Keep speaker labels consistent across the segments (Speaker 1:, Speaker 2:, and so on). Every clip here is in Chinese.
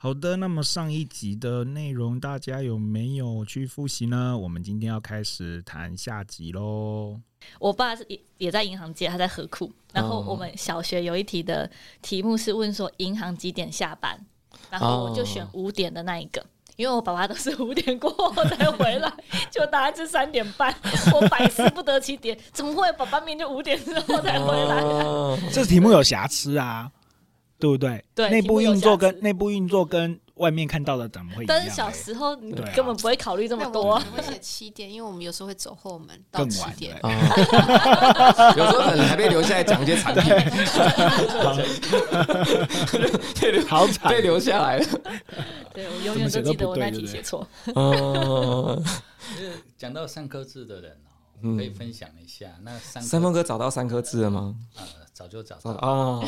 Speaker 1: 好的，那么上一集的内容大家有没有去复习呢？我们今天要开始谈下集喽。
Speaker 2: 我爸是也也在银行界，他在河库。然后我们小学有一题的题目是问说银行几点下班，然后我就选五点的那一个，因为我爸爸都是五点过后才回来，就答案是三点半。我百思不得其解，怎么会爸爸明明就五点之后才回来？
Speaker 1: 这题目有瑕疵啊。对不对？
Speaker 2: 对，
Speaker 1: 内部运作跟内部运作跟外面看到的怎么会一样？
Speaker 2: 但是小时候你根本不会考虑这么多。
Speaker 3: 会写七点，因为我们有时候会走后门到七点。
Speaker 4: 有时候可能还被留下来讲一些产品。
Speaker 1: 好惨，
Speaker 4: 被留下来了。
Speaker 2: 对，我永远都记得我那题写错。
Speaker 5: 哦，讲到三颗字的人可以分享一下。那三
Speaker 4: 三峰哥找到三颗字了吗？
Speaker 5: 早就找到
Speaker 4: 哦。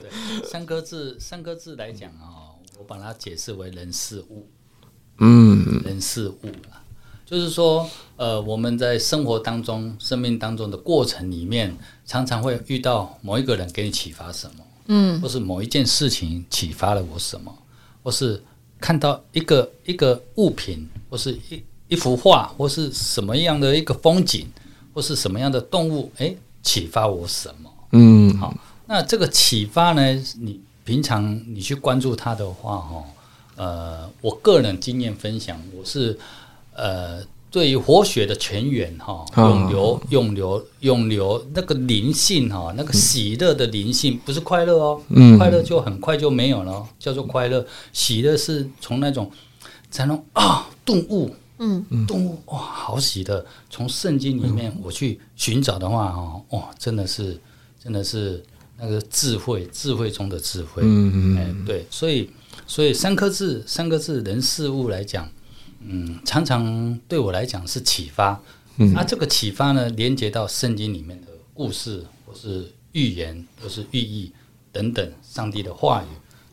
Speaker 5: 对，三个字，三个字来讲哦，我把它解释为人事物。嗯，人事物啦，就是说，呃，我们在生活当中、生命当中的过程里面，常常会遇到某一个人给你启发什么，嗯，或是某一件事情启发了我什么，或是看到一个一个物品，或是一一幅画，或是什么样的一个风景，或是什么样的动物，诶。启发我什么？嗯，好，那这个启发呢？你平常你去关注它的话，哈，呃，我个人经验分享，我是呃，对于活血的泉源，哈，涌流，涌流，涌流，那个灵性，哈，那个喜乐的灵性，不是快乐哦，嗯，快乐就很快就没有了，叫做快乐。喜乐是从那种才能啊顿悟。嗯，动物哇，好喜的。从圣经里面我去寻找的话，哦，哇，真的是，真的是那个智慧，智慧中的智慧。嗯嗯，哎，对，所以，所以三颗字，三个字，人事物来讲，嗯，常常对我来讲是启发。嗯，啊，这个启发呢，连接到圣经里面的故事，或是预言，或是寓意等等，上帝的话语，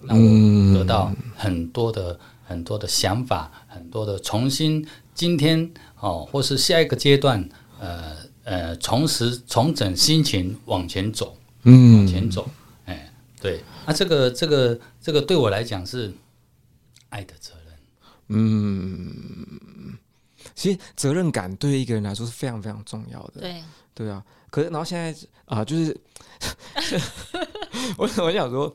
Speaker 5: 让我得到很多的。很多的想法，很多的重新，今天哦，或是下一个阶段，呃呃，重拾、重整心情，往前走，嗯，往前走，哎，对，那、啊、这个这个这个对我来讲是爱的责任，
Speaker 4: 嗯，其实责任感对一个人来说是非常非常重要的，
Speaker 2: 对，
Speaker 4: 对啊，可是然后现在啊，就是 我我想说。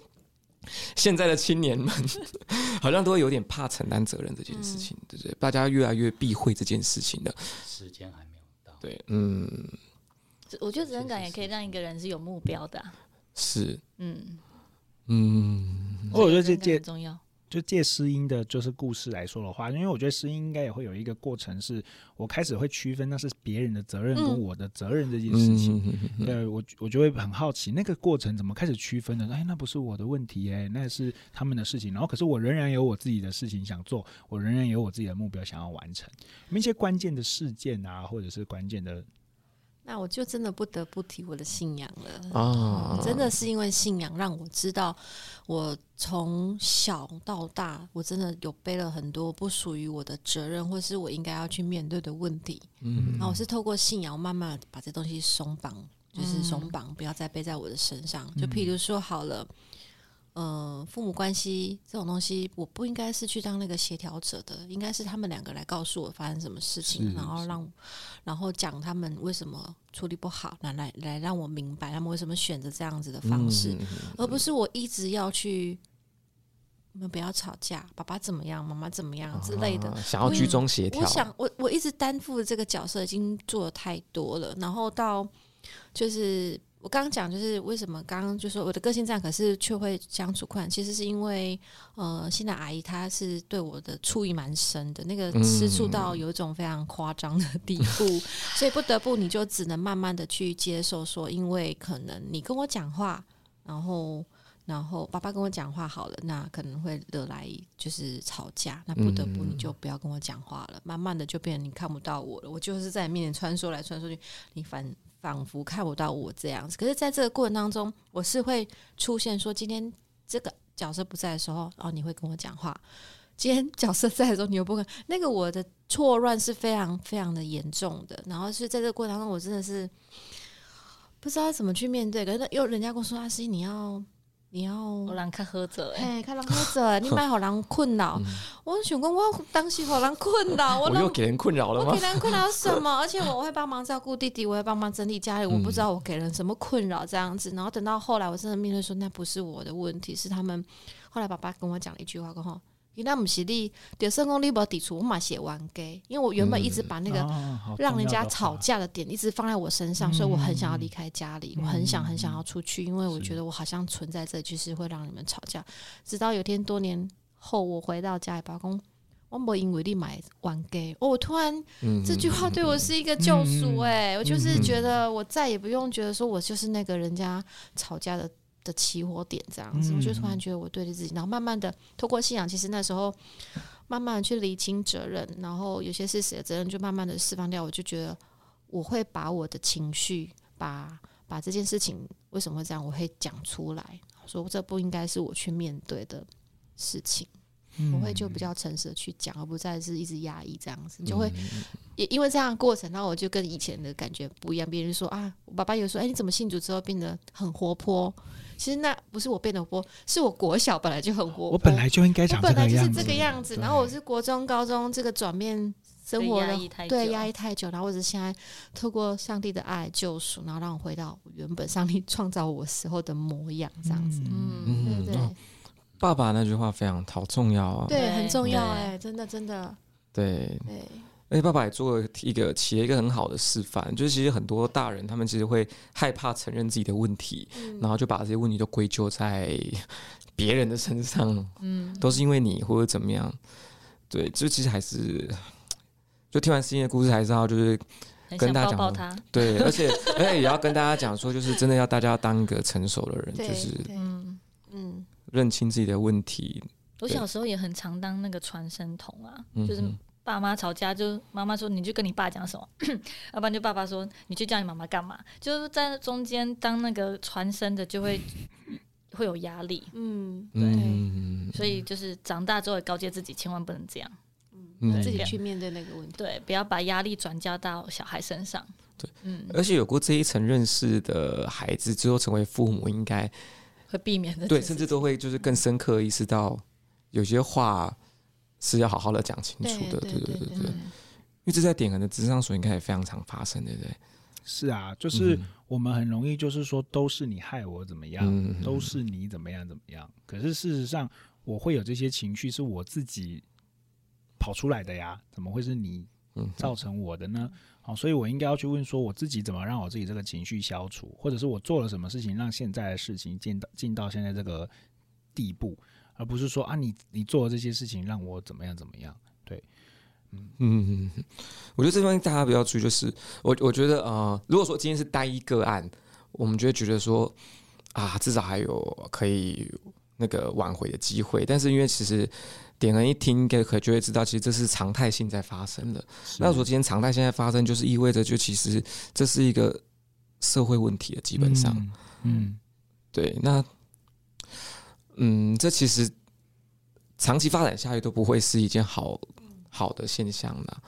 Speaker 4: 现在的青年们 好像都会有点怕承担责任这件事情，对不对？大家越来越避讳这件事情了。
Speaker 5: 时间还没有到。
Speaker 4: 对，嗯，
Speaker 2: 我觉得责任感也可以让一个人是有目标的。
Speaker 4: 是，
Speaker 2: 嗯
Speaker 1: 嗯，我觉得这件
Speaker 2: 很重要。
Speaker 1: 就借诗音的，就是故事来说的话，因为我觉得诗音应该也会有一个过程，是我开始会区分那是别人的责任跟我的责任这件事情。嗯、对，我我就会很好奇那个过程怎么开始区分的？哎，那不是我的问题哎，那是他们的事情。然后，可是我仍然有我自己的事情想做，我仍然有我自己的目标想要完成。那些关键的事件啊，或者是关键的。
Speaker 3: 那我就真的不得不提我的信仰了啊！真的是因为信仰让我知道，我从小到大，我真的有背了很多不属于我的责任，或是我应该要去面对的问题。嗯，然后我是透过信仰，慢慢把这东西松绑，就是松绑，不要再背在我的身上。就譬如说，好了。嗯、呃，父母关系这种东西，我不应该是去当那个协调者的，应该是他们两个来告诉我发生什么事情，然后让，然后讲他们为什么处理不好，来来来让我明白他们为什么选择这样子的方式，嗯、而不是我一直要去，我们不要吵架，爸爸怎么样，妈妈怎么样之类的，
Speaker 4: 啊、想要居中协调。
Speaker 3: 我想，我我一直担负的这个角色已经做的太多了，然后到就是。我刚刚讲就是为什么刚刚就说我的个性这样，可是却会相处困难。其实是因为呃，现在阿姨她是对我的醋意蛮深的，那个吃醋到有一种非常夸张的地步，嗯、所以不得不你就只能慢慢的去接受说，因为可能你跟我讲话，然后然后爸爸跟我讲话好了，那可能会惹来就是吵架，那不得不你就不要跟我讲话了。慢慢的就变成你看不到我了，我就是在你面前穿梭来穿梭去，你反。仿佛看不到我这样子，可是在这个过程当中，我是会出现说，今天这个角色不在的时候，哦，你会跟我讲话；今天角色在的时候，你又不跟。那个我的错乱是非常非常的严重的，然后是在这个过程当中，我真的是不知道怎么去面对。可是又人家跟我说，阿、啊、西你要。你要
Speaker 2: 我让他喝着，
Speaker 3: 哎，看人喝着，你买好人困扰。我想讲，我当时好人困扰，
Speaker 4: 我又给人困扰了吗？
Speaker 3: 我给人困扰什么？而且我会帮忙照顾弟弟，我会帮忙整理家里，我不知道我给人什么困扰这样子。然后等到后来，我真的面对说，那不是我的问题，是他们。后来爸爸跟我讲了一句话，说。那不是你，就算讲你无抵触，我嘛写完给，因为我原本一直把那个让人家吵架的点一直放在我身上，所以我很想要离开家里，我很想很想要出去，因为我觉得我好像存在这，就是会让你们吵架。直到有天多年后，我回到家里，爸公，我没因为你买完给，我突然这句话对我是一个救赎，哎，我就是觉得我再也不用觉得说我就是那个人家吵架的。的起火点这样子，我就突然觉得我对着自己，然后慢慢的透过信仰，其实那时候慢慢的去理清责任，然后有些是谁的责任，就慢慢的释放掉。我就觉得我会把我的情绪，把把这件事情为什么会这样，我会讲出来，说这不应该是我去面对的事情。我会就比较诚实的去讲，而不再是一直压抑这样子，就会也因为这样的过程，然后我就跟以前的感觉不一样。别人说啊，我爸爸有说，哎，你怎么信主之后变得很活泼？其实那不是我变得活泼，是我国小本来就很活泼，
Speaker 1: 我本来就应该长这个样子，
Speaker 3: 本来就是这个样子。然后我是国中、高中这个转变生活的对压抑太久，然后我是现在透过上帝的爱救赎，然后让我回到原本上帝创造我时候的模样，这样子。嗯，对对。
Speaker 4: 爸爸那句话非常好重要啊，
Speaker 3: 对，很重要哎、欸，真的真的。
Speaker 4: 对。对，而且爸爸也做了一个起了一个很好的示范，就是其实很多大人他们其实会害怕承认自己的问题，嗯、然后就把这些问题都归咎在别人的身上，嗯，都是因为你或者怎么样。对，就其实还是就听完思音的故事还是要，就是跟大家讲，
Speaker 2: 抱抱他
Speaker 4: 对，而且而且也要跟大家讲说，就是真的要大家当一个成熟的人，就是嗯嗯。认清自己的问题。
Speaker 2: 我小时候也很常当那个传声筒啊，就是爸妈吵架，就妈妈说你就跟你爸讲什么，要不然就爸爸说你去叫你妈妈干嘛，就是在中间当那个传声的，就会会有压力。嗯，对。嗯、所以就是长大之后也告诫自己，千万不能这样。
Speaker 3: 嗯，自己去面对那个问题。
Speaker 2: 对，不要把压力转嫁到小孩身上。
Speaker 4: 对，嗯。而且有过这一层认识的孩子，之后成为父母，应该。
Speaker 2: 会避免的，
Speaker 4: 对，甚至都会就是更深刻意识到，有些话是要好好的讲清楚的，对对对对对。因为这在点可能智商所应该也非常常发生，对不对？
Speaker 1: 是啊，就是我们很容易就是说都是你害我怎么样，
Speaker 4: 嗯、
Speaker 1: 都是你怎么样怎么样。可是事实上，我会有这些情绪是我自己跑出来的呀，怎么会是你造成我的呢？好，所以我应该要去问说，我自己怎么让我自己这个情绪消除，或者是我做了什么事情让现在的事情进到进到现在这个地步，而不是说啊，你你做了这些事情让我怎么样怎么样？对，
Speaker 4: 嗯嗯嗯，我觉得这方面大家比较注意，就是我我觉得啊、呃，如果说今天是单一个案，我们就会觉得说啊，至少还有可以那个挽回的机会，但是因为其实。点人一听，应该可就会知道，其实这是常态性在发生的。那如果今天常态性在发生，就是意味着，就其实这是一个社会问题了。基本上，嗯，嗯对，那，嗯，这其实长期发展下去都不会是一件好好的现象了。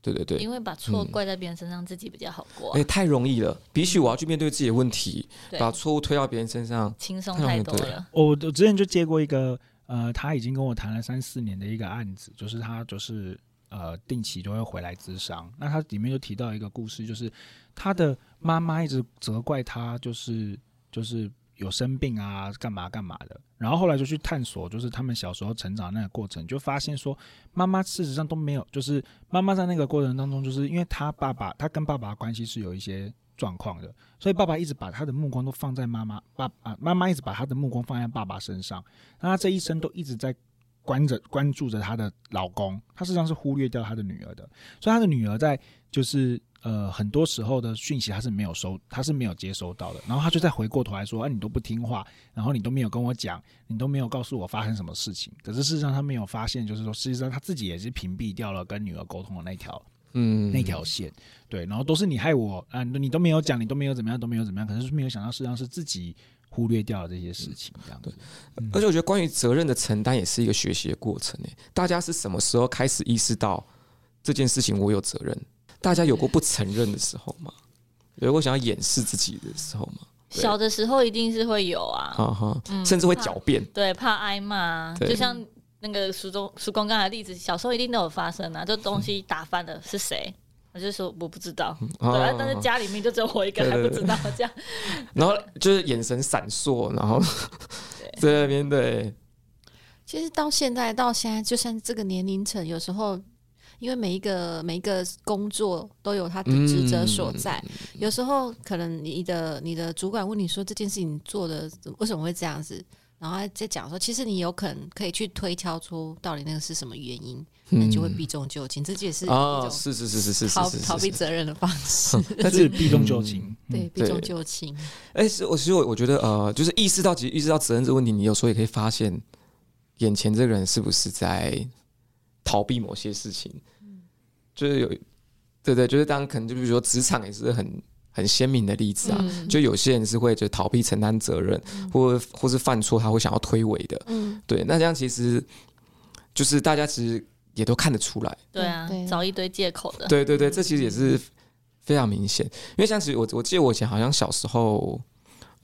Speaker 4: 对对对，
Speaker 2: 因为把错怪在别人身上，自己比较好过、啊。
Speaker 4: 哎、嗯欸，太容易了，比起我要去面对自己的问题，
Speaker 2: 对
Speaker 4: 把错误推到别人身上，
Speaker 2: 轻松太多了。
Speaker 1: 我我之前就接过一个。呃，他已经跟我谈了三四年的一个案子，就是他就是呃定期都会回来咨商。那他里面就提到一个故事，就是他的妈妈一直责怪他，就是就是有生病啊，干嘛干嘛的。然后后来就去探索，就是他们小时候成长那个过程，就发现说妈妈事实上都没有，就是妈妈在那个过程当中，就是因为他爸爸，他跟爸爸的关系是有一些。状况的，所以爸爸一直把他的目光都放在妈妈，爸啊，妈妈一直把他的目光放在爸爸身上，那他这一生都一直在关着关注着他的老公，他实际上是忽略掉他的女儿的，所以他的女儿在就是呃很多时候的讯息他是没有收，他是没有接收到的，然后他就再回过头来说，哎、啊，你都不听话，然后你都没有跟我讲，你都没有告诉我发生什么事情，可是事实上他没有发现，就是说事实上他自己也是屏蔽掉了跟女儿沟通的那条。嗯，那条线，对，然后都是你害我啊，你都没有讲，你都没有怎么样，都没有怎么样，可是没有想到，事实际上是自己忽略掉了这些事情，这样对。
Speaker 4: 嗯、而且我觉得，关于责任的承担也是一个学习的过程诶。大家是什么时候开始意识到这件事情我有责任？大家有过不承认的时候吗？有过想要掩饰自己的时候吗？
Speaker 2: 小的时候一定是会有啊，
Speaker 4: 哈哈，甚至会狡辩，
Speaker 2: 对，怕挨
Speaker 4: 骂，
Speaker 2: 就像那个叔中叔公刚才的例子，小时候一定都有发生啊，就东西打翻的是谁？我就说我不知道，对啊，但是家里面就只有我一个还不知道这样，
Speaker 4: 然后就是眼神闪烁，然后 在那边对。
Speaker 3: 其实到现在到现在，就算这个年龄层，有时候因为每一个每一个工作都有他的职责所在，嗯、有时候可能你的你的主管问你说这件事情做的为什么会这样子，然后再讲说，其实你有可能可以去推敲出到底那个是什么原因，那、嗯、就会避重就轻，这也是一种
Speaker 4: 是是是是是
Speaker 3: 逃逃避责任的方式，
Speaker 1: 但是避重就轻，
Speaker 3: 对避重就轻。
Speaker 4: 哎，是我其实我我觉得呃，就是意识到其实意识到责任这个问题，你有时候也可以发现。眼前这个人是不是在逃避某些事情？嗯、就是有，对对，就是当可能就比如说职场也是很很鲜明的例子啊。嗯、就有些人是会就逃避承担责任，嗯、或或是犯错他会想要推诿的。嗯，对。那这样其实就是大家其实也都看得出来。
Speaker 2: 对啊，找一堆借口的。
Speaker 4: 对对对，这其实也是非常明显。因为像其实我我记得我以前好像小时候。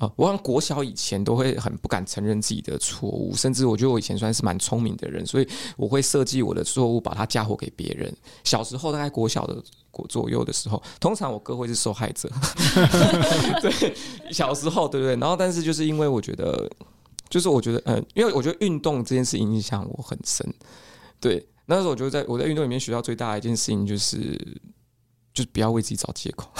Speaker 4: 啊，我好像国小以前都会很不敢承认自己的错误，甚至我觉得我以前算是蛮聪明的人，所以我会设计我的错误，把它嫁祸给别人。小时候大概国小的国左右的时候，通常我哥会是受害者。对，小时候对不对？然后，但是就是因为我觉得，就是我觉得，嗯，因为我觉得运动这件事影响我很深。对，那时候我觉得在我在运动里面学到最大的一件事情就是，就是不要为自己找借口。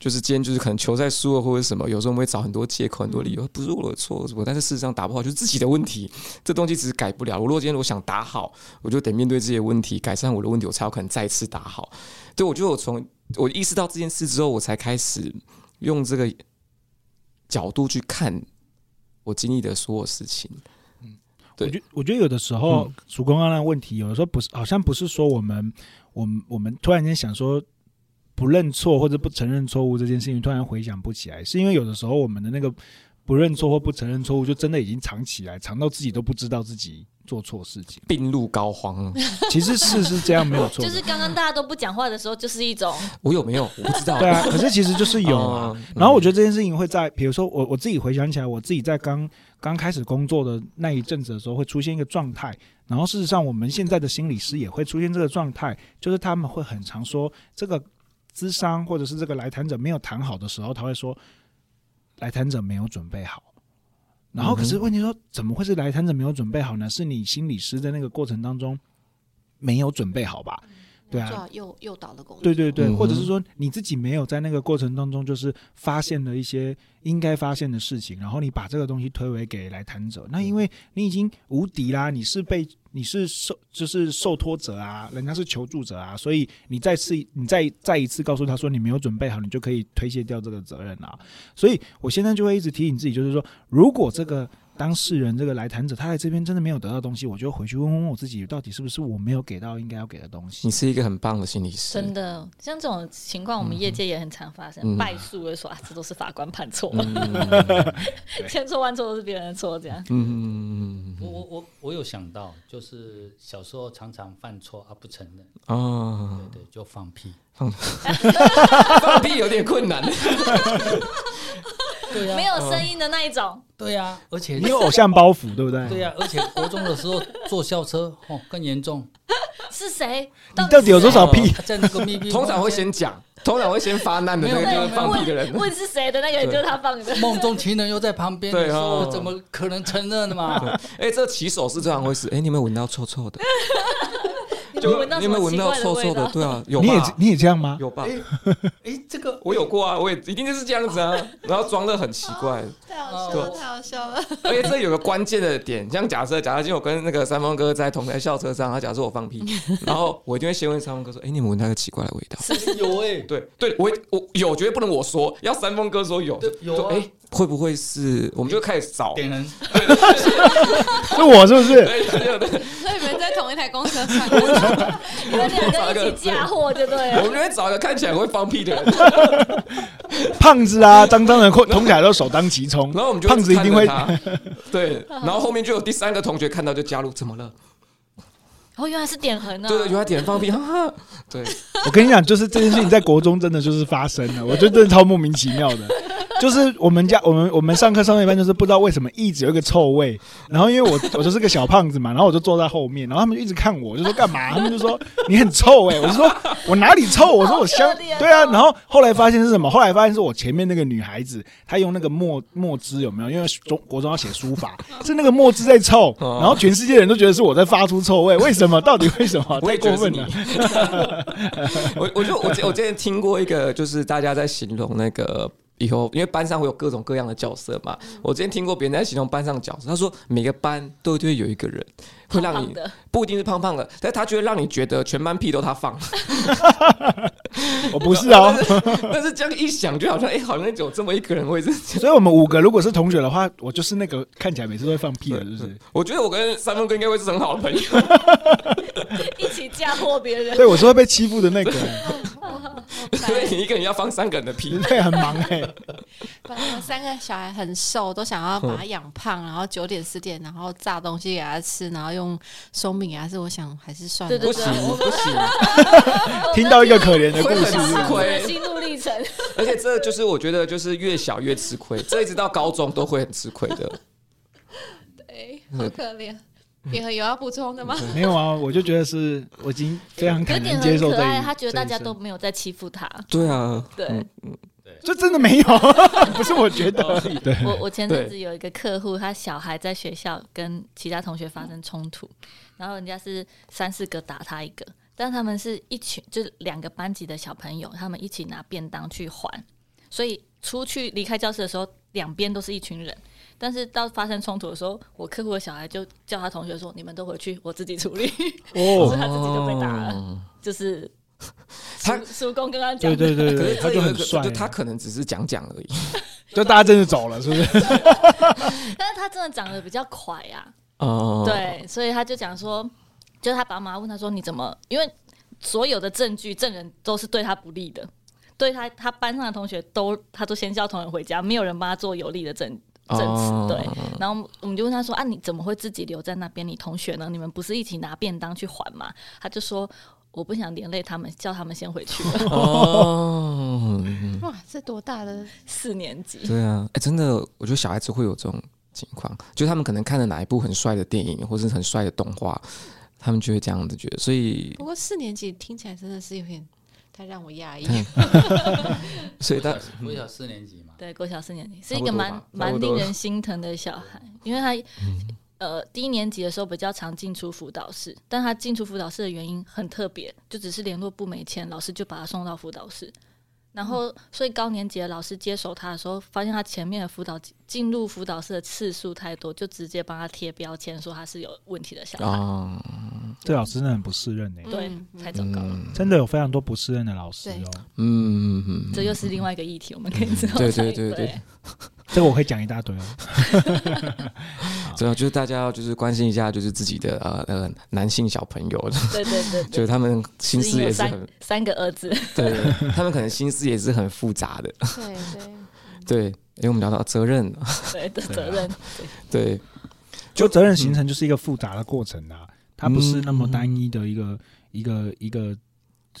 Speaker 4: 就是今天，就是可能球赛输了或者什么，有时候我们会找很多借口、很多理由，不是我的错什么，但是事实上打不好就是自己的问题，这东西只是改不了。我如果今天我想打好，我就得面对这些问题，改善我的问题，我才有可能再次打好。对，我觉得我从我意识到这件事之后，我才开始用这个角度去看我经历的所有事情。嗯，对，
Speaker 1: 我觉我觉得有的时候，曙光刚刚那个问题，有的时候不是，好像不是说我们，我们，我们突然间想说。不认错或者不承认错误这件事情，突然回想不起来，是因为有的时候我们的那个不认错或不承认错误，就真的已经藏起来，藏到自己都不知道自己做错事情，
Speaker 4: 病入膏肓。
Speaker 1: 其实是是这样，没有错。
Speaker 2: 就是刚刚大家都不讲话的时候，就是一种
Speaker 4: 我有没有我不知道。
Speaker 1: 对啊，可是其实就是有啊。然后我觉得这件事情会在，比如说我我自己回想起来，我自己在刚刚开始工作的那一阵子的时候，会出现一个状态。然后事实上，我们现在的心理师也会出现这个状态，就是他们会很常说这个。咨商或者是这个来谈者没有谈好的时候，他会说来谈者没有准备好。然后可是问题说，怎么会是来谈者没有准备好呢？是你心理师在那个过程当中没有准备好吧？对啊，
Speaker 3: 诱诱导的工作，
Speaker 1: 对对对，或者是说你自己没有在那个过程当中，就是发现了一些应该发现的事情，然后你把这个东西推诿给来谈者，那因为你已经无敌啦，你是被你是受就是受托者啊，人家是求助者啊，所以你再次你再再一次告诉他说你没有准备好，你就可以推卸掉这个责任啊。所以我现在就会一直提醒自己，就是说如果这个。当事人这个来谈者，他在这边真的没有得到东西，我就回去问问我自己，到底是不是我没有给到应该要给的东西？
Speaker 4: 你是一个很棒的心理师，
Speaker 2: 真的。像这种情况，我们业界也很常发生，嗯、败诉的说啊，这都是法官判错，千错万错都是别人的错，这样。
Speaker 5: 嗯，我我我我有想到，就是小时候常常犯错而不承认，哦，对对，就放屁，
Speaker 4: 放 放屁有点困
Speaker 5: 难。
Speaker 2: 没有声音的那一种。
Speaker 5: 对呀，而且
Speaker 1: 你有偶像包袱，对不对？
Speaker 5: 对呀，而且国中的时候坐校车哦更严重。
Speaker 2: 是谁？
Speaker 1: 你到底有多少屁？
Speaker 5: 在那个密闭，
Speaker 4: 通常会先讲，通常会先发难的那个就是放屁的人。
Speaker 2: 问是谁的那个人就是他放的。
Speaker 5: 梦中情人又在旁边，对哦，怎么可能承认的嘛？
Speaker 4: 哎，这起手是这样回事。哎，你有没有闻到臭臭的？
Speaker 2: 就
Speaker 4: 你有没有闻到臭臭的？对啊，有。
Speaker 1: 你也你也这样吗？
Speaker 4: 有吧？
Speaker 5: 哎，这个
Speaker 4: 我有过啊，我也一定就是这样子啊，然后装的很奇怪，
Speaker 3: 太好笑了，太好笑了。
Speaker 4: 而且这有个关键的点，像假设，假设今天我跟那个三峰哥在同台校车上，他假设我放屁，然后我一定会先问三峰哥说：“哎，你们闻到个奇怪的味道？”
Speaker 5: 有哎，
Speaker 4: 对对，我我有，绝对不能我说，要三峰哥说有，
Speaker 5: 有
Speaker 4: 哎。会不会是？我们就开始找
Speaker 5: 点人，
Speaker 1: 是我是不是？
Speaker 3: 所以你们在同一台公车上，
Speaker 2: 你们两个一起嫁祸就对了。
Speaker 4: 我们就会找一个看起来会放屁的人，
Speaker 1: 胖子啊，脏脏的，同起来都首当其冲。
Speaker 4: 然后我们就胖子一定会对，然后后面就有第三个同学看到就加入，怎么了？
Speaker 2: 哦，原来是点横啊！
Speaker 4: 对对，原来点放屁，哈哈。对，
Speaker 1: 我跟你讲，就是这件事情在国中真的就是发生了，我觉得真的超莫名其妙的。就是我们家我们我们上课上到一半，就是不知道为什么一直有一个臭味。然后因为我 我就是个小胖子嘛，然后我就坐在后面，然后他们就一直看我，就说干嘛？他们就说你很臭哎、欸！我就说我哪里臭？我说我香对啊。然后后来发现是什么？后来发现是我前面那个女孩子，她用那个墨墨汁有没有？因为中国中要写书法，是那个墨汁在臭。然后全世界人都觉得是我在发出臭味，为什么？到底为什么？太过分了！
Speaker 4: 我我就我我之前听过一个，就是大家在形容那个。以后，因为班上会有各种各样的角色嘛。我之前听过别人在形容班上的角色，他说每个班都会有一个人会让你不一定是胖胖的，但是他觉得让你觉得全班屁都他放。
Speaker 1: 我不是啊，
Speaker 4: 但是这样一想，就好像哎，好像有这么一个人会是。
Speaker 1: 所以我们五个如果是同学的话，我就是那个看起来每次都会放屁的，是不是？
Speaker 4: 我觉得我跟三分哥应该会是很好的朋友，
Speaker 2: 一起嫁祸别人。
Speaker 1: 对，我是会被欺负的那个。
Speaker 4: 所以你一个人要放三个人的屁，
Speaker 1: 对，很忙哎。
Speaker 3: 反正三个小孩很瘦，都想要把他养胖，然后九点十点，然后炸东西给他吃，然后用松饼啊，是我想还是算了，
Speaker 4: 不行不行。
Speaker 1: 听到一个可怜的故事，
Speaker 2: 吃亏，心路历程。
Speaker 4: 而且这就是我觉得，就是越小越吃亏，这一直到高中都会很吃亏的。
Speaker 3: 对，好可怜。点和有要补充的吗？
Speaker 1: 没有啊，我就觉得是我已经非常可能接受这一，
Speaker 2: 他觉得大家都没有在欺负他。
Speaker 4: 对啊，
Speaker 2: 对，
Speaker 1: 对，这真的没有，不是我觉得。对，
Speaker 2: 我我前阵子有一个客户，他小孩在学校跟其他同学发生冲突，然后人家是三四个打他一个，但他们是一群，就是两个班级的小朋友，他们一起拿便当去还，所以出去离开教室的时候，两边都是一群人。但是到发生冲突的时候，我客户的小孩就叫他同学说：“你们都回去，我自己处理。”哦，所以他自己就被打了。就是他叔公跟他讲，
Speaker 1: 对对对对，他就很帅，
Speaker 4: 就他可能只是讲讲而已，
Speaker 1: 就大家真的走了，是不是？
Speaker 2: 但是他真的长得比较快呀。哦，对，所以他就讲说，就是他爸妈问他说：“你怎么？”因为所有的证据证人都是对他不利的，对他他班上的同学都他都先叫同学回家，没有人帮他做有利的证。证词对，然后我们就问他说：“啊，你怎么会自己留在那边？你同学呢？你们不是一起拿便当去还吗？”他就说：“我不想连累他们，叫他们先回去。”
Speaker 3: 哦，哇，这多大的
Speaker 2: 四年级？
Speaker 4: 对啊，哎，真的，我觉得小孩子会有这种情况，就他们可能看了哪一部很帅的电影，或是很帅的动画，他们就会这样子觉得。所以，
Speaker 3: 不过四年级听起来真的是有点。他让我讶异，
Speaker 4: 所以他
Speaker 5: 国小四年级嘛，
Speaker 2: 对，国小四年级。是一个蛮蛮令人心疼的小孩，因为他、嗯、呃低年级的时候比较常进出辅导室，但他进出辅导室的原因很特别，就只是联络部没钱，老师就把他送到辅导室。然后，所以高年级的老师接手他的时候，发现他前面的辅导进入辅导室的次数太多，就直接帮他贴标签，说他是有问题的小孩。啊，
Speaker 1: 这老师真的很不适任呢。
Speaker 2: 对，太糟糕了。
Speaker 1: 真的有非常多不适任的老师哦。
Speaker 4: 嗯嗯嗯，
Speaker 2: 这又是另外一个议题，我们可以知道。
Speaker 4: 对对对对。
Speaker 1: 这个我可以讲一大堆哦。
Speaker 4: 主要就是大家要就是关心一下，就是自己的呃呃男性小朋友。
Speaker 2: 对对对，
Speaker 4: 就是他们心思也是很
Speaker 2: 三个儿子。
Speaker 4: 对，他们可能心思也是很复杂的。
Speaker 3: 对对
Speaker 4: 对，因为我们聊到责任。
Speaker 2: 对的责任。
Speaker 4: 对，
Speaker 1: 就责任形成就是一个复杂的过程啊，它不是那么单一的一个一个一个。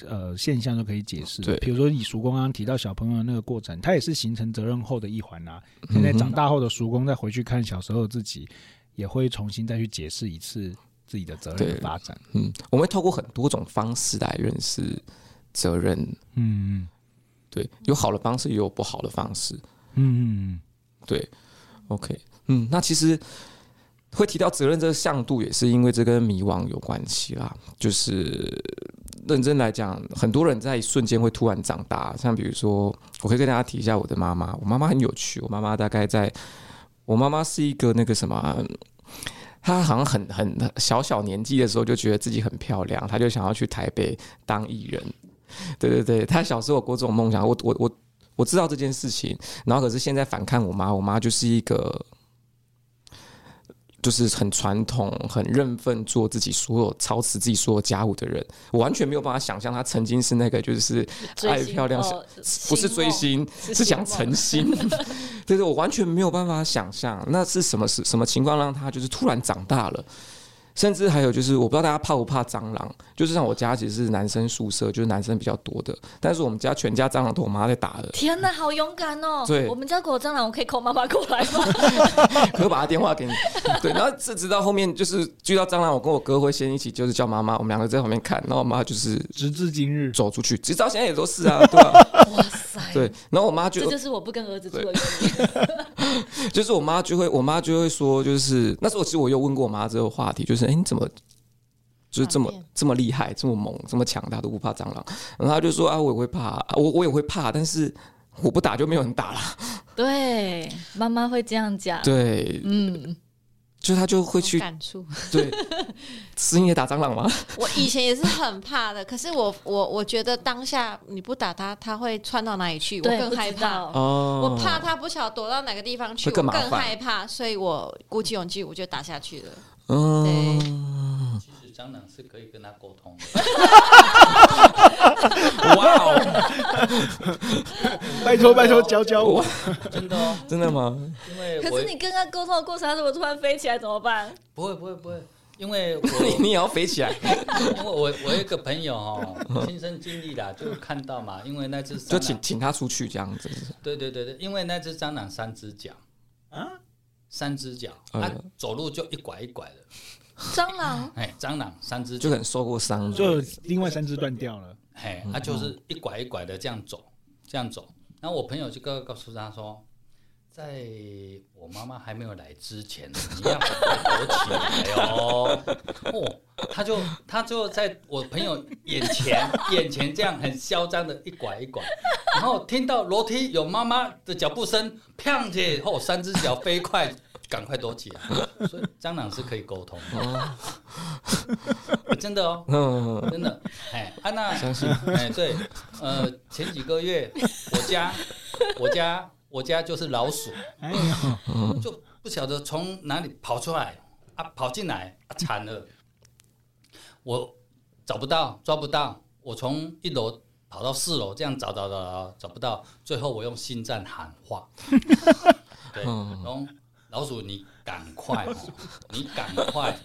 Speaker 1: 呃，现象就可以解释。对，比如说以叔公刚刚提到小朋友的那个过程，他也是形成责任后的一环啊。现在长大后的叔公再回去看小时候自己，也会重新再去解释一次自己的责任的发展。
Speaker 4: 嗯，我们会透过很多种方式来认识责任。嗯嗯，对，有好的方式，也有不好的方式。嗯嗯，对。OK，嗯，那其实会提到责任这个向度，也是因为这跟迷惘有关系啦，就是。认真来讲，很多人在一瞬间会突然长大。像比如说，我可以跟大家提一下我的妈妈。我妈妈很有趣。我妈妈大概在，我妈妈是一个那个什么，她好像很很小小年纪的时候就觉得自己很漂亮，她就想要去台北当艺人。对对对，她小时候有过这种梦想。我我我我知道这件事情，然后可是现在反看我妈，我妈就是一个。就是很传统、很认份，做自己所有、操持自己所有家务的人。我完全没有办法想象他曾经是那个，就是爱漂亮，哦、不是追星，是，想成心。对对，我完全没有办法想象，那是什么是什么情况让他就是突然长大了，甚至还有就是，我不知道大家怕不怕蟑螂。就是像我家其实是男生宿舍，就是男生比较多的，但是我们家全家蟑螂都我妈在打的。
Speaker 2: 天哪，好勇敢哦！
Speaker 4: 对，
Speaker 2: 我们家狗蟑螂，我可以 call 妈妈过来吗？
Speaker 4: 可以把他电话给你。对，然后是直到后面就是遇到蟑螂，我跟我哥会先一起就是叫妈妈，我们两个在旁边看，然后我妈就是
Speaker 1: 直至今日
Speaker 4: 走出去，直到现在也都是啊，对吧、
Speaker 2: 啊？哇塞！
Speaker 4: 对，然后我妈就
Speaker 2: 这就是我不跟儿子住的原因。
Speaker 4: 就是我妈就会，我妈就会说，就是那时候其实我又问过我妈这个话题，就是哎、欸，你怎么？就是这么这么厉害，这么猛，这么强大都不怕蟑螂。然后他就说啊，我也会怕，我我也会怕，但是我不打就没有人打了。
Speaker 2: 对，妈妈会这样讲。
Speaker 4: 对，嗯，就他就会去
Speaker 3: 感触。
Speaker 4: 对，是因也打蟑螂吗？
Speaker 3: 我以前也是很怕的，可是我我我觉得当下你不打他，他会窜到哪里去？我更害怕。哦，我怕他不晓得躲到哪个地方去，我更害怕，所以我鼓起勇气，我就打下去了。嗯。对
Speaker 5: 蟑螂是可以跟他沟通的。
Speaker 4: 哇哦！
Speaker 1: 拜托拜托，教教我。
Speaker 5: 真的哦？
Speaker 4: 真的吗？
Speaker 5: 因为
Speaker 2: 可是你跟他沟通的过程，他如果突然飞起来怎么办？
Speaker 5: 不会不会不会，因为我
Speaker 4: 你也要飞起来。
Speaker 5: 因为我我有一个朋友哦，亲身经历啦，就看到嘛，因为那只
Speaker 4: 就请请他出去这样子。
Speaker 5: 对对对对，因为那只蟑螂三只脚啊，三只脚，它走路就一拐一拐的。
Speaker 2: 蟑螂，
Speaker 5: 哎，蟑螂三只
Speaker 4: 就很受过伤，
Speaker 1: 就另外三只断掉了。
Speaker 5: 哎，它就是一拐一拐的这样走，这样走。然后我朋友就告告诉他说，在我妈妈还没有来之前，你要躲起来哦。哦，他就他就在我朋友眼前眼前这样很嚣张的一拐一拐，然后听到楼梯有妈妈的脚步声，砰姐后三只脚飞快。赶快躲起来！所以蟑螂是可以沟通的，真的哦，真的。哎，安娜，相信。哎，对，呃，前几个月我家，我家，我家就是老鼠，就不晓得从哪里跑出来啊，跑进来啊，惨了，我找不到，抓不到，我从一楼跑到四楼，这样找找找找不到，最后我用心脏喊话，对，然后。老鼠，你赶快！你赶快！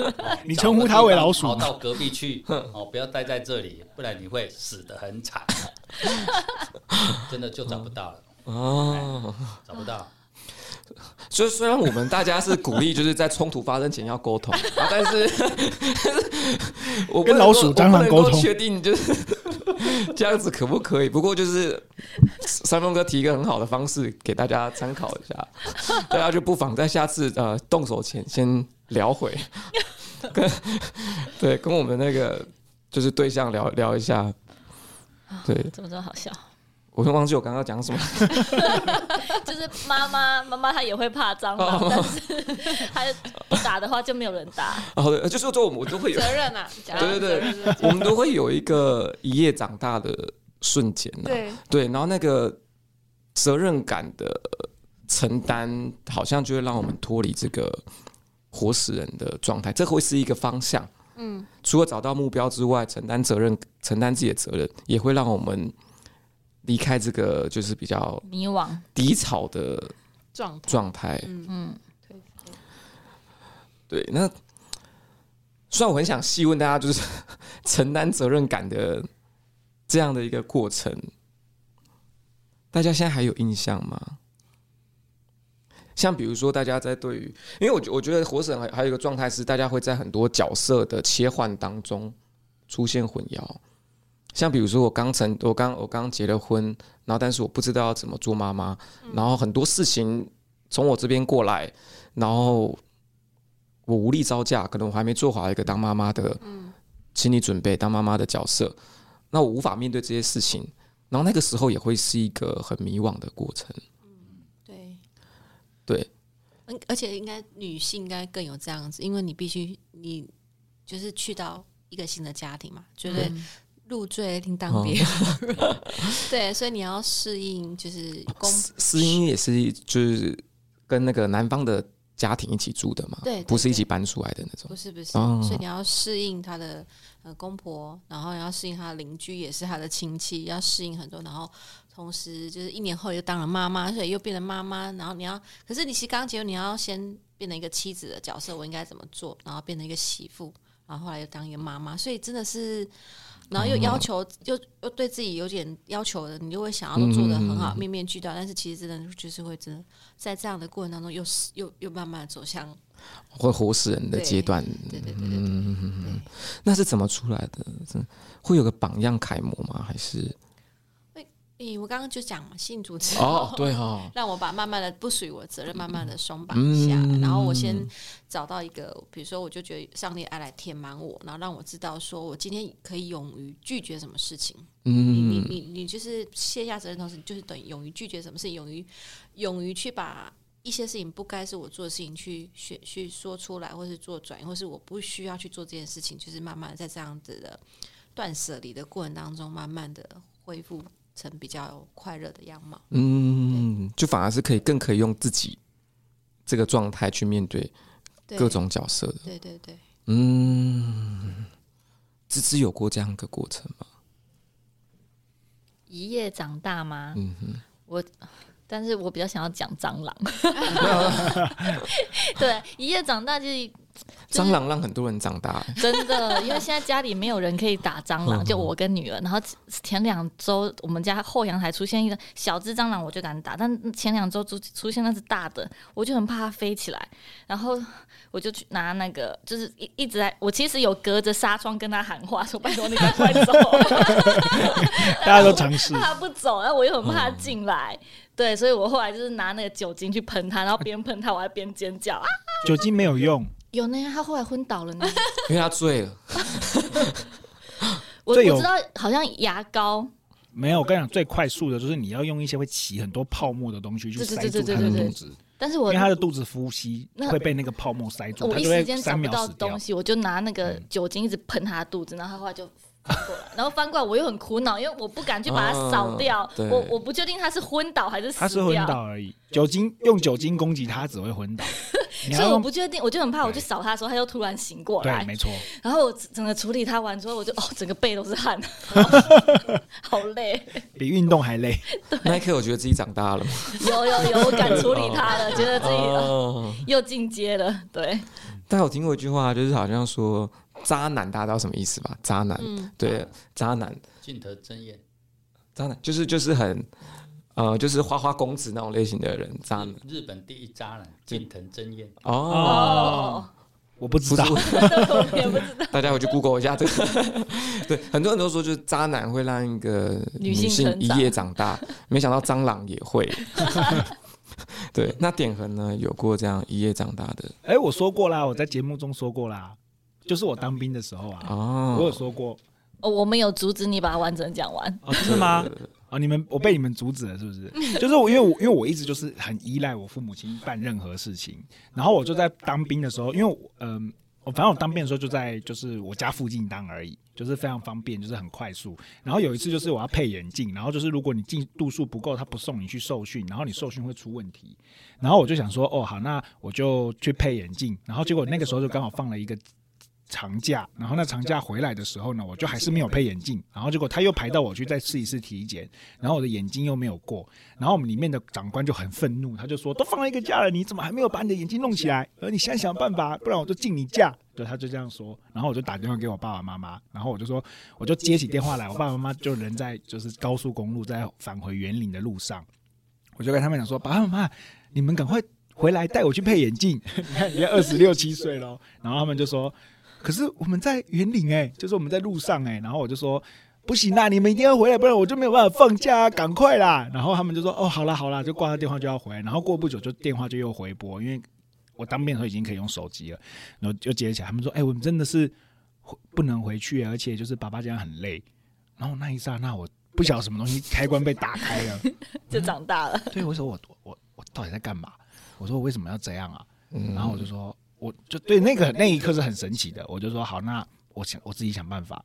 Speaker 1: 你称呼它为老鼠，
Speaker 5: 跑到隔壁去哦，不要待在这里，不然你会死得很惨。真的就找不到了哦，找不到。
Speaker 4: 所以虽然我们大家是鼓励，就是在冲突发生前要沟通，但是我跟老鼠蟑螂沟通，确定就是这样子可不可以？不过就是。三峰哥提一个很好的方式给大家参考一下，大家就不妨在下次呃动手前先聊会，跟对跟我们那个就是对象聊聊一下，对，
Speaker 2: 怎么这么好笑？
Speaker 4: 我都忘记我刚刚讲什么，
Speaker 2: 就是妈妈妈妈她也会怕蟑螂，哦、但是她不打的话就没有人打。
Speaker 4: 好的，就是说我们都会有
Speaker 3: 责任啊，
Speaker 4: 对对对，我们都会有一个一夜长大的。瞬间、啊、对对，然后那个责任感的承担，好像就会让我们脱离这个活死人的状态，这会是一个方向。嗯，除了找到目标之外，承担责任，承担自己的责任，也会让我们离开这个就是比较
Speaker 2: 迷惘、
Speaker 4: 低潮的
Speaker 3: 状
Speaker 4: 状态。嗯嗯，对对。那虽然我很想细问大家，就是承担责任感的。这样的一个过程，大家现在还有印象吗？像比如说，大家在对于，因为我觉我觉得活死人还还有一个状态是，大家会在很多角色的切换当中出现混淆。像比如说，我刚成，我刚我刚结了婚，然后但是我不知道要怎么做妈妈，然后很多事情从我这边过来，然后我无力招架，可能我还没做好一个当妈妈的心理准备，当妈妈的角色。那我无法面对这些事情，然后那个时候也会是一个很迷惘的过程。
Speaker 3: 嗯，对，
Speaker 4: 对，
Speaker 3: 而且应该女性应该更有这样子，因为你必须你就是去到一个新的家庭嘛，绝对入赘另当别 对，所以你要适应，就是公
Speaker 4: 适应也是就是跟那个男方的家庭一起住的嘛，
Speaker 3: 对，
Speaker 4: 不是一起搬出来的那种，
Speaker 3: 不是不是，哦、所以你要适应他的。呃，公婆，然后要适应他的邻居，也是他的亲戚，要适应很多，然后同时就是一年后又当了妈妈，所以又变成妈妈，然后你要，可是你其实刚结婚，你要先变成一个妻子的角色，我应该怎么做？然后变成一个媳妇，然后后来又当一个妈妈，所以真的是。然后又要求，嗯、又又对自己有点要求的，你就会想要都做的很好，嗯、面面俱到。但是其实真的就是会真的在这样的过程当中又，又又又慢慢走向
Speaker 4: 会活死人的阶段。
Speaker 3: 对对对对对，对。
Speaker 4: 那是怎么出来的？会有个榜样楷模吗？还是？
Speaker 3: 诶，我刚刚就讲嘛，信主之后，
Speaker 4: 哦，对哦，
Speaker 3: 让我把慢慢的不属于我的责任，慢慢的松绑一下，嗯、然后我先找到一个，比如说，我就觉得上帝爱来填满我，然后让我知道，说我今天可以勇于拒绝什么事情。嗯，你你你你就是卸下责任，同时就是等于勇于拒绝什么事情，勇于勇于去把一些事情不该是我做的事情去选去说出来，或是做转移，或是我不需要去做这件事情，就是慢慢的在这样子的断舍离的过程当中，慢慢的恢复。成比较快乐的样貌，
Speaker 4: 嗯，就反而是可以更可以用自己这个状态去面对各种角色的，
Speaker 3: 对对对，
Speaker 4: 嗯，芝芝有过这样一个过程吗？
Speaker 2: 一夜长大吗？嗯哼，我，但是我比较想要讲蟑螂，对，一夜长大就是。
Speaker 4: 蟑螂让很多人长大，
Speaker 2: 真的，因为现在家里没有人可以打蟑螂，就我跟女儿。然后前两周我们家后阳台出现一个小只蟑螂，我就敢打。但前两周出出现那只大的，我就很怕它飞起来。然后我就去拿那个，就是一一直在，我其实有隔着纱窗跟他喊话，说拜托你赶快走。
Speaker 1: 大家都尝试，
Speaker 2: 他不走，然后我又很怕他进来。对，所以我后来就是拿那个酒精去喷它，然后边喷它我还边尖叫啊！
Speaker 1: 酒精没有用。
Speaker 2: 有呢，他后来昏倒了呢，
Speaker 4: 因为他醉了。
Speaker 2: 我我知道，好像牙膏
Speaker 1: 没有。我跟你讲，最快速的就是你要用一些会起很多泡沫的东西去塞住他的肚子。
Speaker 2: 但是我
Speaker 1: 因为他的肚子呼吸会被那个泡沫塞住，
Speaker 2: 我一时间找不到东西，我就拿那个酒精一直喷他的肚子，然后他后来就。翻过来，然后翻过来，我又很苦恼，因为我不敢去把它扫掉。哦、我我不确定他是昏倒还是死掉。他
Speaker 1: 是昏倒而已，酒精用酒精攻击他只会昏倒。
Speaker 2: 所以我不确定，我就很怕，我去扫他的时候，他又突然醒过来。
Speaker 1: 对，没错。
Speaker 2: 然后我整个处理他完之后，我就哦，整个背都是汗，好累，
Speaker 1: 比运动还累。
Speaker 2: 对
Speaker 4: 那一刻，我觉得自己长大了。
Speaker 2: 有有有，我敢处理他了，觉得自己、哦、又进阶了。对。
Speaker 4: 但我听过一句话，就是好像说。渣男，大家知道什么意思吧？渣男，嗯、对，渣男，
Speaker 5: 镜头真眼，
Speaker 4: 渣男就是就是很，呃，就是花花公子那种类型的人，渣男。
Speaker 5: 日本第一渣男，近藤真彦。
Speaker 4: 哦，哦
Speaker 1: 我不知道，
Speaker 2: 也不知道。
Speaker 4: 大家回去 Google 一下这个。对，很多人都说，就是渣男会让一个女性一夜长大，没想到蟑螂也会。对，那典衡呢？有过这样一夜长大的？
Speaker 1: 哎、欸，我说过啦，我在节目中说过啦。就是我当兵的时候啊，哦、我有说过，
Speaker 2: 哦，我们有阻止你把它完整讲完，
Speaker 1: 哦，是吗？哦，你们我被你们阻止了，是不是？就是我，因为我因为我一直就是很依赖我父母亲办任何事情，然后我就在当兵的时候，因为嗯，我、呃、反正我当兵的时候就在就是我家附近当而已，就是非常方便，就是很快速。然后有一次就是我要配眼镜，然后就是如果你进度数不够，他不送你去受训，然后你受训会出问题，然后我就想说，哦，好，那我就去配眼镜，然后结果那个时候就刚好放了一个。长假，然后那长假回来的时候呢，我就还是没有配眼镜，然后结果他又排到我去再试一次体检，然后我的眼睛又没有过，然后我们里面的长官就很愤怒，他就说：“都放了一个假了，你怎么还没有把你的眼睛弄起来？而你现在想办法，不然我就敬你假。”对，他就这样说，然后我就打电话给我爸爸妈妈，然后我就说，我就接起电话来，我爸爸妈妈就人在就是高速公路在返回园林的路上，我就跟他们讲说：“爸爸妈妈，你们赶快回来带我去配眼镜，你看，人家二十六七岁喽。”然后他们就说。可是我们在园林哎，就是我们在路上哎，然后我就说不行啦，你们一定要回来，不然我就没有办法放假啊，赶快啦！然后他们就说哦，好啦好啦，就挂了电话就要回来，然后过不久就电话就又回拨，因为我当面的时候已经可以用手机了，然后就接起来，他们说哎，我们真的是不能回去，而且就是爸爸这样很累。然后那一刹那，我不晓得什么东西开关被打开了，
Speaker 2: 就长大了。
Speaker 1: 所以我说我我我到底在干嘛？我说我为什么要这样啊？然后我就说。我就对那个那一刻是很神奇的，我就说好，那我想我自己想办法，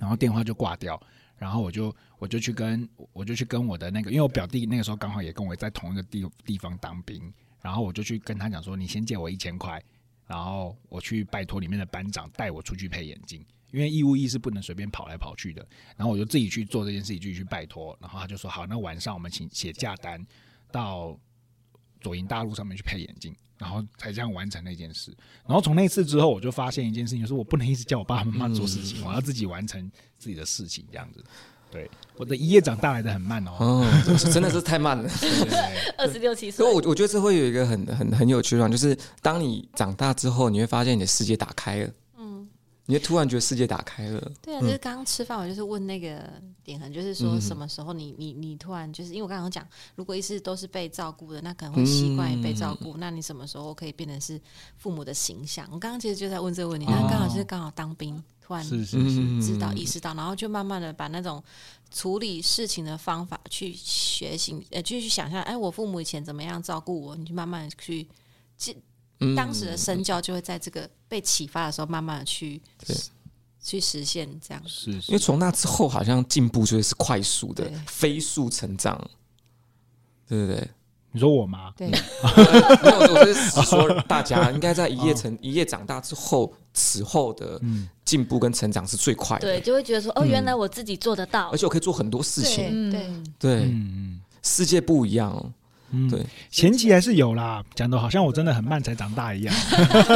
Speaker 1: 然后电话就挂掉，然后我就我就去跟我就去跟我的那个，因为我表弟那个时候刚好也跟我在同一个地地方当兵，然后我就去跟他讲说，你先借我一千块，然后我去拜托里面的班长带我出去配眼镜，因为义务役是不能随便跑来跑去的，然后我就自己去做这件事情，自己去拜托，然后他就说好，那晚上我们请写假单到左营大路上面去配眼镜。然后才这样完成那件事。然后从那次之后，我就发现一件事情，就是我不能一直叫我爸爸妈妈做事情，嗯、我要自己完成自己的事情，这样子。对，我的一夜长大来的很慢哦，
Speaker 4: 哦，真的是太慢了。
Speaker 2: 二十六七岁，
Speaker 4: 所以我我觉得这会有一个很很很有趣的，就是当你长大之后，你会发现你的世界打开了。你突然觉得世界打开了。
Speaker 3: 对啊，就是刚刚吃饭，我就是问那个点恒，就是说什么时候你你你突然就是因为我刚刚讲，如果一直都是被照顾的，那可能会习惯于被照顾。那你什么时候可以变成是父母的形象？我刚刚其实就在问这个问题。那刚好就是刚好当兵，突然是是是知道意识到，然后就慢慢的把那种处理事情的方法去学习，呃，继续想象，哎，我父母以前怎么样照顾我？你就慢慢去当时的身教就会在这个被启发的时候，慢慢的去去实现这样。是，
Speaker 4: 因为从那之后，好像进步就会是快速的、飞速成长，对不对？
Speaker 1: 你说我吗？
Speaker 3: 对，
Speaker 4: 没有，我是说大家应该在一夜成 一夜长大之后，此后的进步跟成长是最快的。
Speaker 2: 对，就会觉得说，哦，原来我自己做得到，
Speaker 4: 而且我可以做很多事情。
Speaker 3: 对
Speaker 4: 对，世界不一样。哦。
Speaker 1: 嗯，对，前期还是有啦，讲的好像我真的很慢才长大一样。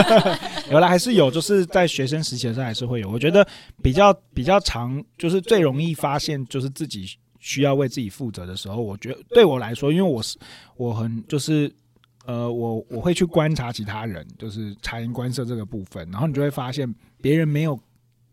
Speaker 1: 有啦，还是有，就是在学生时期的时候还是会有。我觉得比较比较长，就是最容易发现，就是自己需要为自己负责的时候。我觉得对我来说，因为我是我很就是呃，我我会去观察其他人，就是察言观色这个部分，然后你就会发现别人没有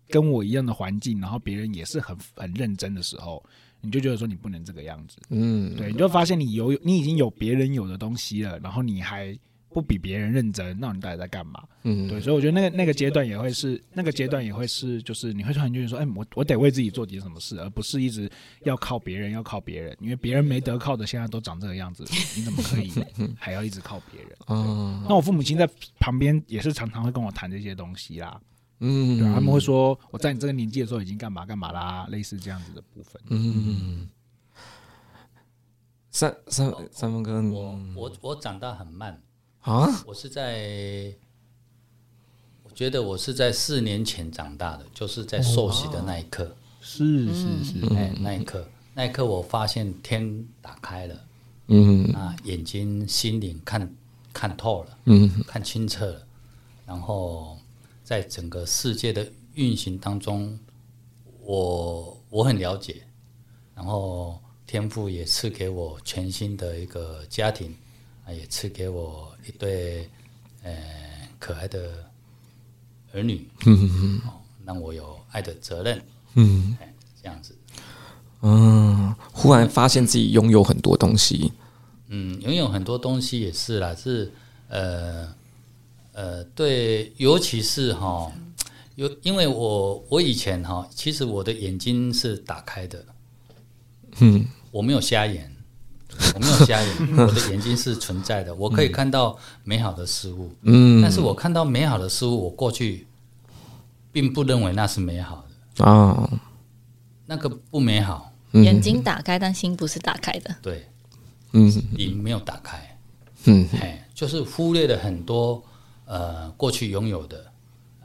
Speaker 1: 跟我一样的环境，然后别人也是很很认真的时候。你就觉得说你不能这个样子，嗯，对，你就发现你有你已经有别人有的东西了，然后你还不比别人认真，那你到底在干嘛？嗯，对，所以我觉得那个那个阶段也会是那个阶段也会是，就是你会突然觉得说，哎，我我得为自己做点什么事，而不是一直要靠别人，要靠别人，因为别人没得靠的，现在都长这个样子，你怎么可以 还要一直靠别人？哦，那我父母亲在旁边也是常常会跟我谈这些东西啦。嗯，对，他们会说我在你这个年纪的时候已经干嘛干嘛啦，类似这样子的部分。嗯，
Speaker 4: 三三三峰哥，
Speaker 5: 我我我长大很慢。啊，我是在，我觉得我是在四年前长大的，就是在受洗的那一刻，
Speaker 1: 是是是，
Speaker 5: 哎，那一刻那一刻我发现天打开了，嗯。啊，眼睛心灵看看透了，嗯，看清澈了，然后。在整个世界的运行当中，我我很了解，然后天赋也赐给我全新的一个家庭，啊，也赐给我一对呃可爱的儿女，嗯嗯，让我有爱的责任，嗯，这样子，
Speaker 4: 嗯，忽然发现自己拥有很多东西，
Speaker 5: 嗯，拥有很多东西也是啦，是呃。呃，对，尤其是哈，有因为我我以前哈，其实我的眼睛是打开的，嗯，我没有瞎眼，我没有瞎眼，我的眼睛是存在的，我可以看到美好的事物，嗯，但是我看到美好的事物，我过去并不认为那是美好的。啊，那个不美好，
Speaker 2: 眼睛打开，但心不是打开的，
Speaker 5: 对，嗯，你没有打开，嗯，哎，就是忽略了很多。呃，过去拥有的，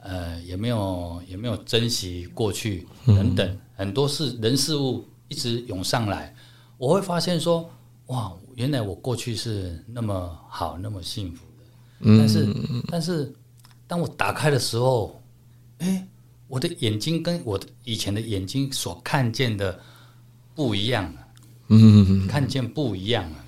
Speaker 5: 呃，也没有也没有珍惜过去等等，嗯、很多事人事物一直涌上来，我会发现说，哇，原来我过去是那么好，那么幸福的，嗯、但是但是当我打开的时候，哎，我的眼睛跟我的以前的眼睛所看见的不一样了，嗯，看见不一样了，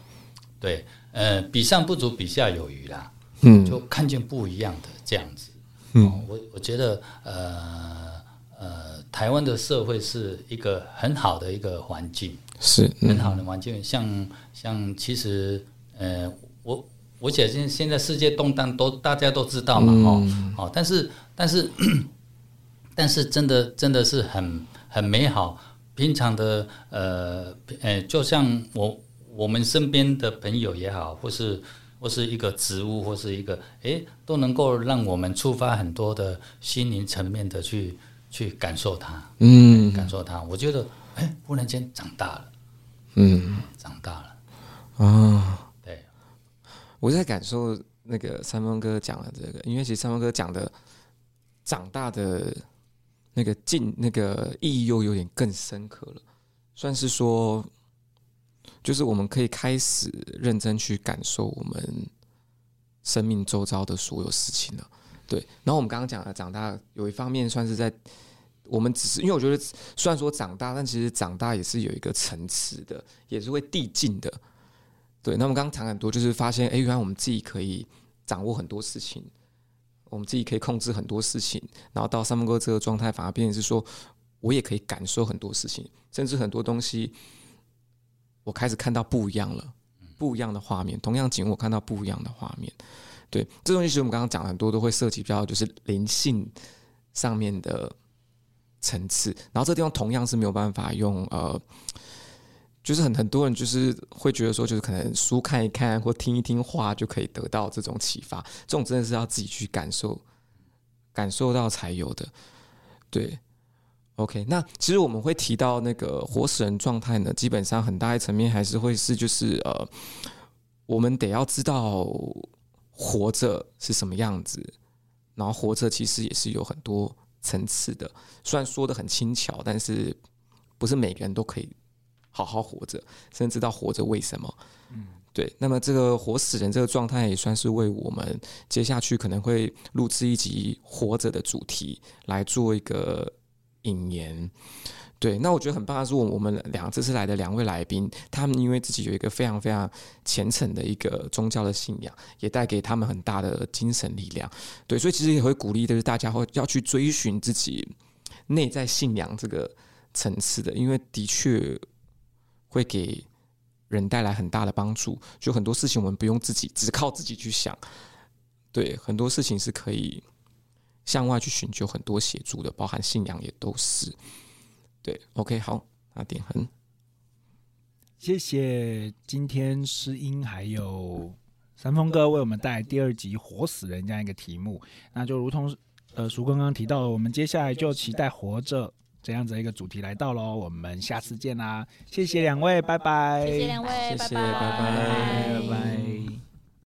Speaker 5: 对，呃，比上不足，比下有余啦。嗯，就看见不一样的这样子。嗯，我我觉得，呃呃，台湾的社会是一个很好的一个环境，
Speaker 4: 是、嗯、
Speaker 5: 很好的环境。像像其实，呃，我我觉得现现在世界动荡都大家都知道嘛，哦、嗯、哦，但是但是但是真的真的是很很美好。平常的呃呃，就像我我们身边的朋友也好，或是。或是一个植物，或是一个诶，都能够让我们触发很多的心灵层面的去去感受它，嗯，感受它。我觉得，哎，忽然间长大了，嗯，长大了，啊、哦，对，
Speaker 4: 我在感受那个三峰哥讲的这个，因为其实三峰哥讲的长大的那个境，那个意义又有点更深刻了，算是说。就是我们可以开始认真去感受我们生命周遭的所有事情了。对，然后我们刚刚讲了长大，有一方面算是在我们只是因为我觉得虽然说长大，但其实长大也是有一个层次的，也是会递进的。对，那我们刚刚谈很多，就是发现，哎，原来我们自己可以掌握很多事情，我们自己可以控制很多事情，然后到三分哥这个状态，反而变成是说，我也可以感受很多事情，甚至很多东西，我开始看到不一样了，不一样的画面，同样景我看到不一样的画面。对，这东西其实我们刚刚讲很多都会涉及比较就是灵性上面的层次，然后这地方同样是没有办法用呃，就是很很多人就是会觉得说，就是可能书看一看或听一听话就可以得到这种启发，这种真的是要自己去感受感受到才有的。对，OK，那其实我们会提到那个活死人状态呢，基本上很大一层面还是会是就是呃，我们得要知道。活着是什么样子？然后活着其实也是有很多层次的。虽然说的很轻巧，但是不是每个人都可以好好活着，甚至知道活着为什么。嗯，对。那么这个活死人这个状态，也算是为我们接下去可能会录制一集活着的主题来做一个引言。对，那我觉得很棒的是，我我们两这次来的两位来宾，他们因为自己有一个非常非常虔诚的一个宗教的信仰，也带给他们很大的精神力量。对，所以其实也会鼓励的是大家会要去追寻自己内在信仰这个层次的，因为的确会给人带来很大的帮助。就很多事情我们不用自己只靠自己去想，对，很多事情是可以向外去寻求很多协助的，包含信仰也都是。对，OK，好，那点横，
Speaker 1: 谢谢今天诗音还有三峰哥为我们带来第二集《活死人》这样一个题目，那就如同呃叔刚刚提到了，我们接下来就期待活着这样子一个主题来到喽，我们下次见啦，谢谢两位，拜拜，
Speaker 2: 谢谢两位，
Speaker 4: 谢谢，拜拜，拜拜。拜拜。